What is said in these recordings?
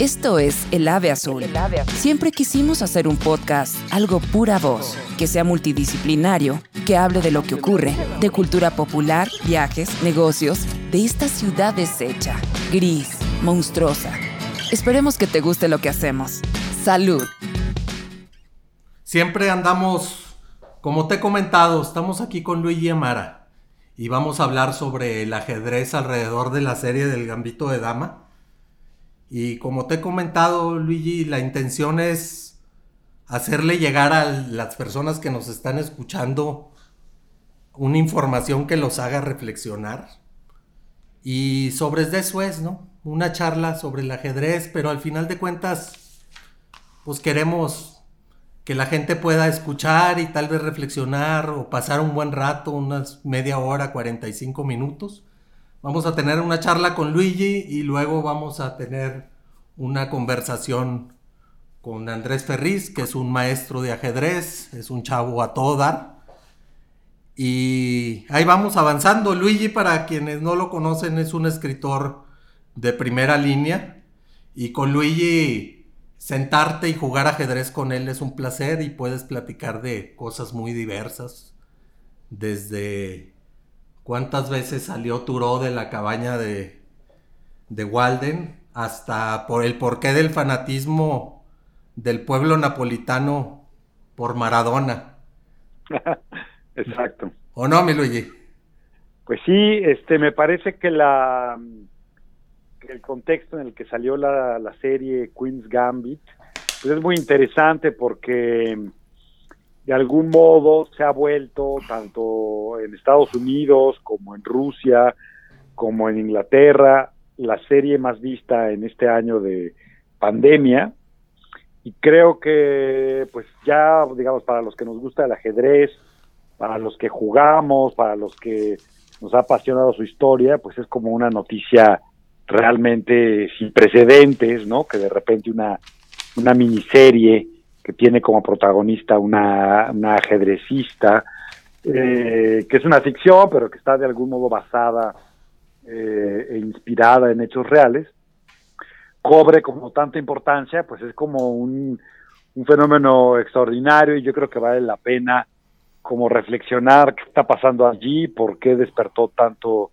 Esto es El Ave Azul. Siempre quisimos hacer un podcast, algo pura voz, que sea multidisciplinario, que hable de lo que ocurre, de cultura popular, viajes, negocios, de esta ciudad deshecha, gris, monstruosa. Esperemos que te guste lo que hacemos. Salud. Siempre andamos, como te he comentado, estamos aquí con Luigi Amara y vamos a hablar sobre el ajedrez alrededor de la serie del Gambito de Dama. Y como te he comentado, Luigi, la intención es hacerle llegar a las personas que nos están escuchando una información que los haga reflexionar. Y sobre eso es, ¿no? Una charla sobre el ajedrez, pero al final de cuentas, pues queremos que la gente pueda escuchar y tal vez reflexionar o pasar un buen rato, unas media hora, 45 minutos Vamos a tener una charla con Luigi y luego vamos a tener una conversación con Andrés Ferriz, que es un maestro de ajedrez, es un chavo a todo dar. Y ahí vamos avanzando. Luigi, para quienes no lo conocen, es un escritor de primera línea. Y con Luigi, sentarte y jugar ajedrez con él es un placer y puedes platicar de cosas muy diversas. Desde cuántas veces salió Turó de la cabaña de, de Walden, hasta por el porqué del fanatismo del pueblo napolitano por Maradona. Exacto. ¿O no, mi Luigi? Pues sí, este, me parece que la que el contexto en el que salió la, la serie Queen's Gambit pues es muy interesante porque de algún modo se ha vuelto tanto en Estados Unidos como en Rusia, como en Inglaterra, la serie más vista en este año de pandemia. Y creo que, pues ya, digamos, para los que nos gusta el ajedrez, para los que jugamos, para los que nos ha apasionado su historia, pues es como una noticia realmente sin precedentes, ¿no? Que de repente una, una miniserie que tiene como protagonista una, una ajedrecista, eh, que es una ficción, pero que está de algún modo basada eh, e inspirada en hechos reales, cobre como tanta importancia, pues es como un, un fenómeno extraordinario y yo creo que vale la pena como reflexionar qué está pasando allí, por qué despertó tanto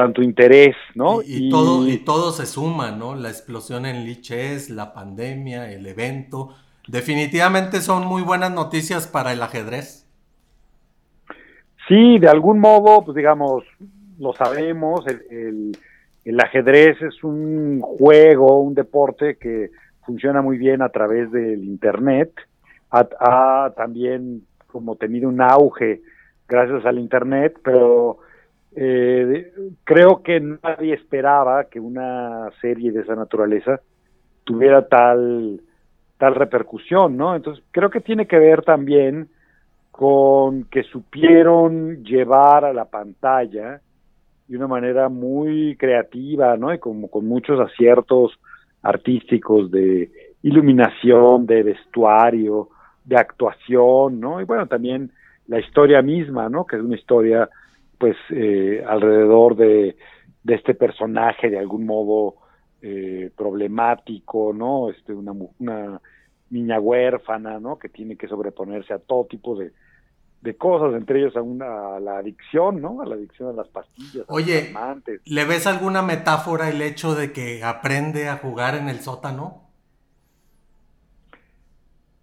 tanto interés, ¿no? Y, todo, y todo se suma, ¿no? La explosión en Liches, la pandemia, el evento. Definitivamente son muy buenas noticias para el ajedrez. Sí, de algún modo, pues digamos, lo sabemos, el, el, ajedrez es un juego, un deporte que funciona muy bien a través del Internet, ha también como tenido un auge gracias al Internet, pero eh, creo que nadie esperaba que una serie de esa naturaleza tuviera tal, tal repercusión, ¿no? Entonces creo que tiene que ver también con que supieron llevar a la pantalla de una manera muy creativa, ¿no? Y como con muchos aciertos artísticos de iluminación, de vestuario, de actuación, ¿no? Y bueno, también la historia misma, ¿no? Que es una historia pues eh, alrededor de, de, este personaje de algún modo eh, problemático, ¿no? Este, una, una niña huérfana, ¿no? Que tiene que sobreponerse a todo tipo de, de cosas, entre ellos a, una, a la adicción, ¿no? A la adicción a las pastillas. Oye, ¿le ves alguna metáfora el hecho de que aprende a jugar en el sótano?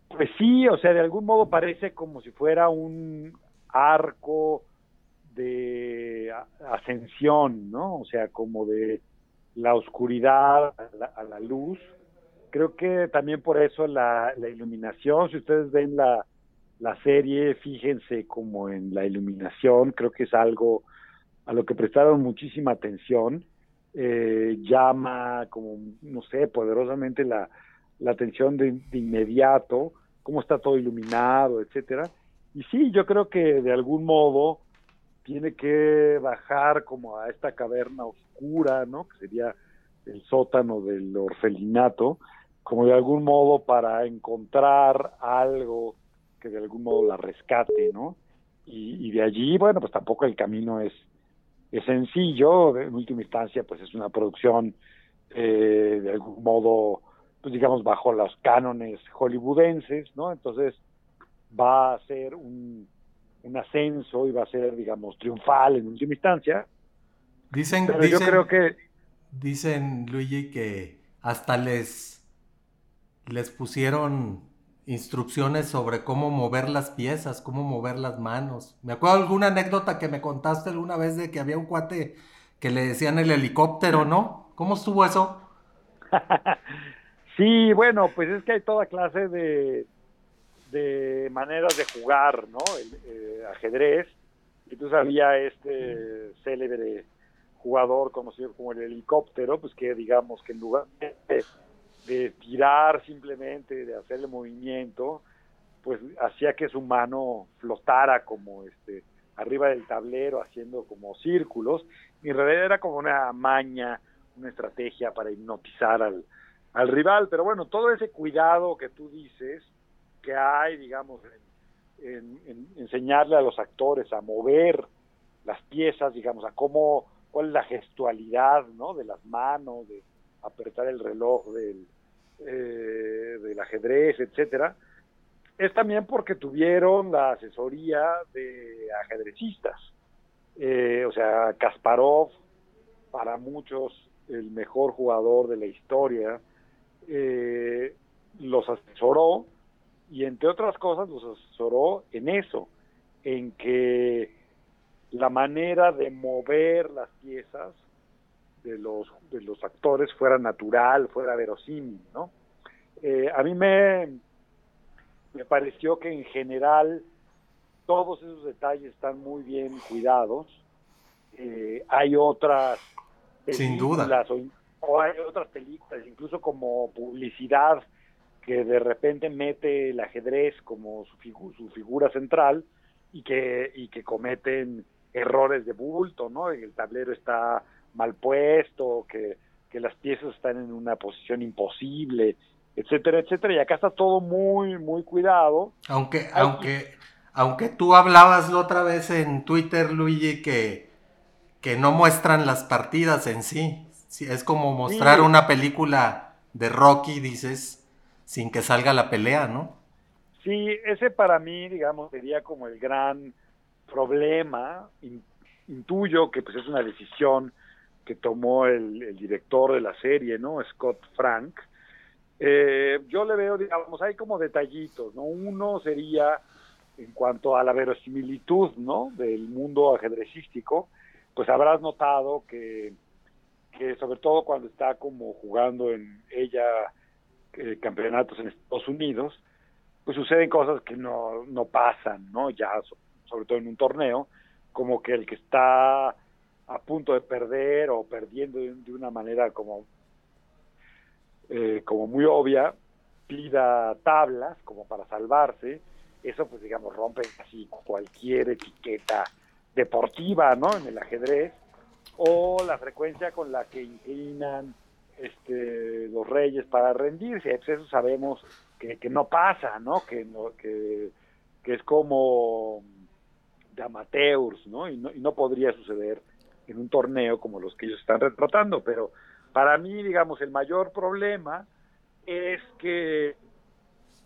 Pues sí, o sea, de algún modo parece como si fuera un arco de ascensión, ¿no? O sea, como de la oscuridad a la, luz. Creo que también por eso la, iluminación, si ustedes ven la, la serie, fíjense como en la iluminación, creo que es algo a lo que prestaron muchísima atención, eh, llama como, no sé, poderosamente la, la atención de, de, inmediato, cómo está todo iluminado, etcétera. Y sí, yo creo que de algún modo tiene que bajar como a esta caverna oscura, ¿no? Que sería el sótano del orfelinato, como de algún modo para encontrar algo que de algún modo la rescate, ¿no? Y, de allí, bueno, pues tampoco el camino es, es sencillo, en última instancia, pues es una producción eh, de algún modo, pues digamos, bajo los cánones hollywoodenses, ¿no? Entonces va a ser un, un ascenso va a ser, digamos, triunfal en última instancia. Dicen, Pero dicen, yo creo que dicen, Luigi, que hasta les, les pusieron instrucciones sobre cómo mover las piezas, cómo mover las manos. Me acuerdo de alguna anécdota que me contaste alguna vez de que había un cuate que le decían el helicóptero, ¿no? ¿Cómo estuvo eso? sí, bueno, pues es que hay toda clase de, de maneras de jugar, ¿no? El, eh, ajedrez. Entonces había este célebre jugador conocido como el helicóptero, pues que digamos que en lugar de, de tirar simplemente, de hacerle movimiento, pues hacía que su mano flotara como este arriba del tablero haciendo como círculos y en realidad era como una maña, una estrategia para hipnotizar al, al rival, pero bueno, todo ese cuidado que tú dices que hay, digamos, en, en, en enseñarle a los actores a mover las piezas, digamos, a cómo, cuál es la gestualidad, ¿no? De las manos, de apretar el reloj del, eh, del ajedrez, etcétera, es también porque tuvieron la asesoría de ajedrecistas. Eh, o sea, Kasparov, para muchos el mejor jugador de la historia, eh, los asesoró y entre otras cosas los asesoró en eso, en que la manera de mover las piezas de los, de los actores fuera natural, fuera verosímil, ¿no? Eh, a mí me, me pareció que en general todos esos detalles están muy bien cuidados. Eh, hay otras Sin duda. O, o, hay otras películas, incluso como publicidad, que de repente mete el ajedrez como su, figu su figura central y que, y que cometen errores de bulto, ¿no? El tablero está mal puesto, que, que las piezas están en una posición imposible, etcétera, etcétera. Y acá está todo muy, muy cuidado. Aunque, Hay... aunque, aunque tú hablabas la otra vez en Twitter, Luigi, que, que no muestran las partidas en sí. sí es como mostrar sí. una película de Rocky, dices, sin que salga la pelea, ¿no? Sí, ese para mí, digamos, sería como el gran problema. Intuyo que pues es una decisión que tomó el, director de la serie, ¿no? Scott Frank. Eh, yo le veo, digamos, hay como detallitos, ¿no? Uno sería en cuanto a la verosimilitud, ¿no? Del mundo ajedrecístico, pues habrás notado que, que sobre todo cuando está como jugando en ella eh, campeonatos en Estados Unidos, pues suceden cosas que no, no pasan, ¿no? Ya, sobre todo en un torneo, como que el que está a punto de perder o perdiendo de, una manera como, eh, como muy obvia, pida tablas como para salvarse, eso pues digamos rompe casi cualquier etiqueta deportiva, ¿no? En el ajedrez, o la frecuencia con la que inclinan este, los reyes para rendirse, pues eso sabemos que, no pasa, ¿no? Que, no, que, que es como de amateurs, ¿no? Y, ¿no? y no podría suceder en un torneo como los que ellos están retratando, pero para mí, digamos, el mayor problema es que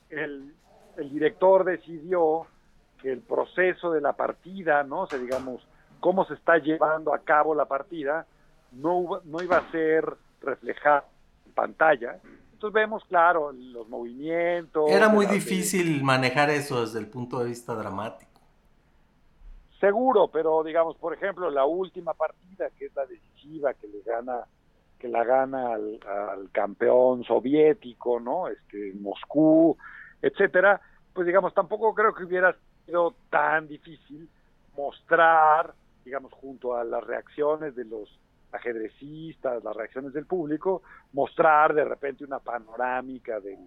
el, el director decidió que el proceso de la partida, ¿no? O sea, digamos, cómo se está llevando a cabo la partida, no, no iba a ser reflejado en pantalla. Entonces vemos, claro, los movimientos. Era muy difícil de... manejar eso desde el punto de vista dramático. Seguro, pero digamos, por ejemplo, la última partida, que es la decisiva, que le gana, que la gana al, al campeón soviético, ¿no? Este, Moscú, etcétera, pues digamos, tampoco creo que hubiera sido tan difícil mostrar, digamos, junto a las reacciones de los ajedrecistas, las reacciones del público, mostrar de repente una panorámica del,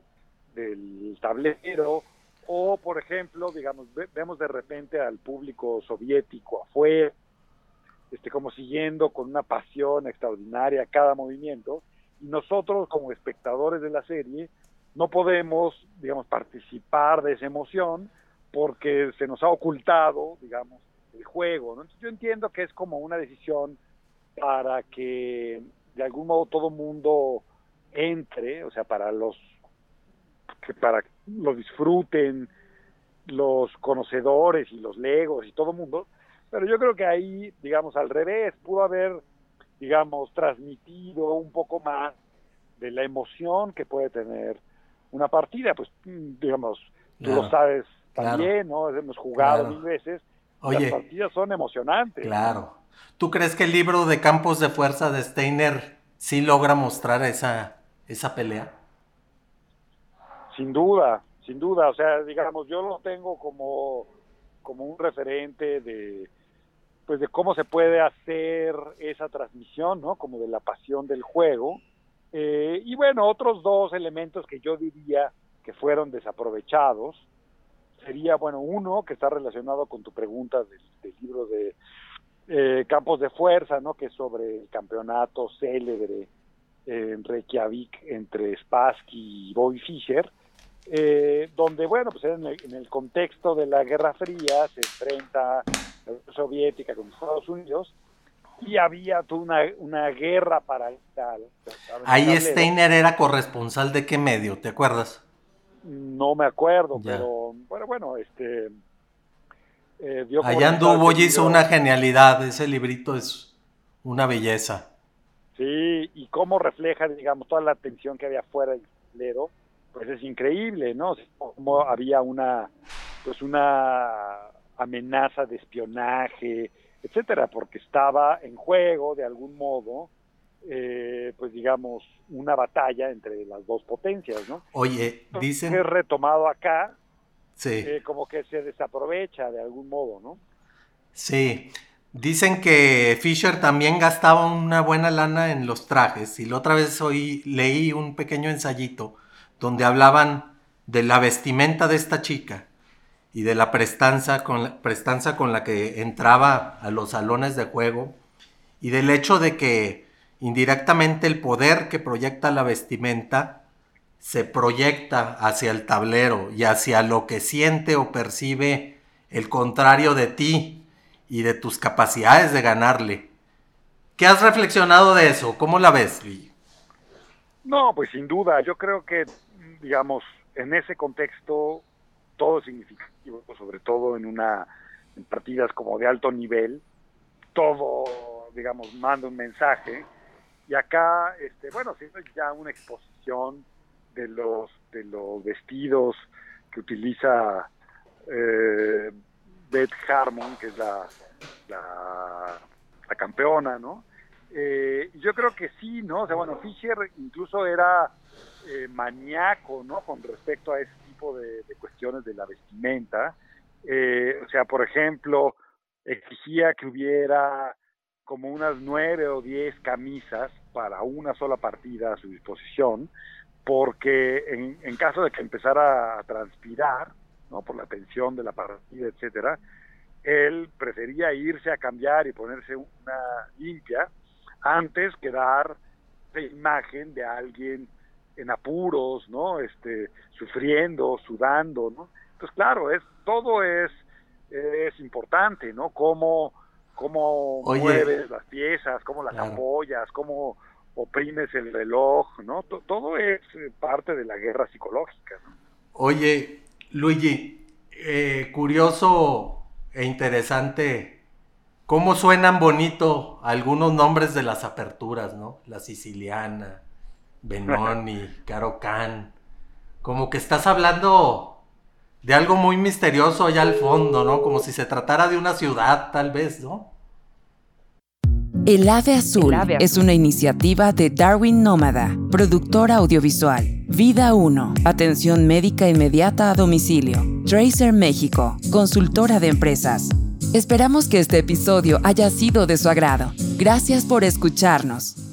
del tablero, o por ejemplo, digamos, ve, vemos de repente al público soviético afuera, este, como siguiendo con una pasión extraordinaria cada movimiento, y nosotros como espectadores de la serie no podemos, digamos, participar de esa emoción porque se nos ha ocultado, digamos, el juego. yo entiendo que es como una decisión para que de algún modo todo mundo entre, o sea, para los que para lo disfruten los conocedores y los legos y todo el mundo, pero yo creo que ahí, digamos, al revés, pudo haber, digamos, transmitido un poco más de la emoción que puede tener una partida, pues, digamos, tú lo sabes también, ¿no? Hemos jugado mil veces, las partidas son emocionantes. Claro. ¿Tú crees que el libro de Campos de Fuerza de Steiner sí logra mostrar esa, esa pelea? Sin duda, sin duda. O sea, digamos, yo lo tengo como, como un referente de pues de cómo se puede hacer esa transmisión, ¿no? Como de la pasión del juego. Eh, y bueno, otros dos elementos que yo diría que fueron desaprovechados sería, bueno, uno que está relacionado con tu pregunta del libro de eh, campos de fuerza, ¿no? Que sobre el campeonato célebre en Reykjavik entre Spassky y Bobby Fischer, eh, donde, bueno, pues en el, contexto de la Guerra Fría se enfrenta la Unión Soviética con Estados Unidos y había toda una, una guerra paralegal. Ahí Steiner era corresponsal de qué medio, ¿te acuerdas? No me acuerdo, pero bueno, bueno, este Allá anduvo y hizo una genialidad, ese librito es una belleza. Sí, y cómo refleja, digamos, toda la atención que había fuera del tablero, pues es increíble, ¿no? Como había una, pues una amenaza de espionaje, etcétera, porque estaba en juego, de algún modo, eh, pues digamos, una batalla entre las dos potencias, ¿no? Oye, dicen... Retomado acá, Sí. Eh, como que se desaprovecha de algún modo, ¿no? Sí. Dicen que Fisher también gastaba una buena lana en los trajes. Y la otra vez hoy leí un pequeño ensayito donde hablaban de la vestimenta de esta chica y de la prestanza con la, prestanza con la que entraba a los salones de juego y del hecho de que indirectamente el poder que proyecta la vestimenta se proyecta hacia el tablero y hacia lo que siente o percibe el contrario de ti y de tus capacidades de ganarle. ¿Qué has reflexionado de eso? ¿Cómo la ves? No, pues sin duda, yo creo que, digamos, en ese contexto todo es significativo, sobre todo en una en partidas como de alto nivel, todo, digamos, manda un mensaje y acá, este, bueno, siendo ya una exposición de los de los vestidos que utiliza eh, Beth Harmon, que es la, la, campeona, ¿no? Eh, yo creo que sí, ¿no? O sea, bueno, Fischer incluso era eh, maníaco, ¿no? Con respecto a ese tipo de, de cuestiones de la vestimenta. Eh, o sea, por ejemplo, exigía que hubiera como unas nueve o diez camisas para una sola partida a su disposición, porque en, caso de que empezara a transpirar, ¿no? por la tensión de la partida, etcétera, él prefería irse a cambiar y ponerse una limpia antes que dar la imagen de alguien en apuros, ¿no? Este, sufriendo, sudando, ¿no? Entonces, claro, es todo es es importante, ¿no? Cómo cómo mueves las piezas, cómo las apoyas, cómo oprimes el reloj, ¿no? todo es eh, parte de la guerra psicológica, ¿no? Oye, Luigi, eh, curioso e interesante cómo suenan bonito algunos nombres de las aperturas, ¿no? La siciliana, Benoni, Caro Can. Como que estás hablando de algo muy misterioso allá al fondo, ¿no? Como si se tratara de una ciudad, tal vez, ¿no? El Ave Azul, es una iniciativa de Darwin Nómada, productora audiovisual. Vida 1, atención médica inmediata a domicilio. Tracer México, consultora de empresas. Esperamos que este episodio haya sido de su agrado. Gracias por escucharnos.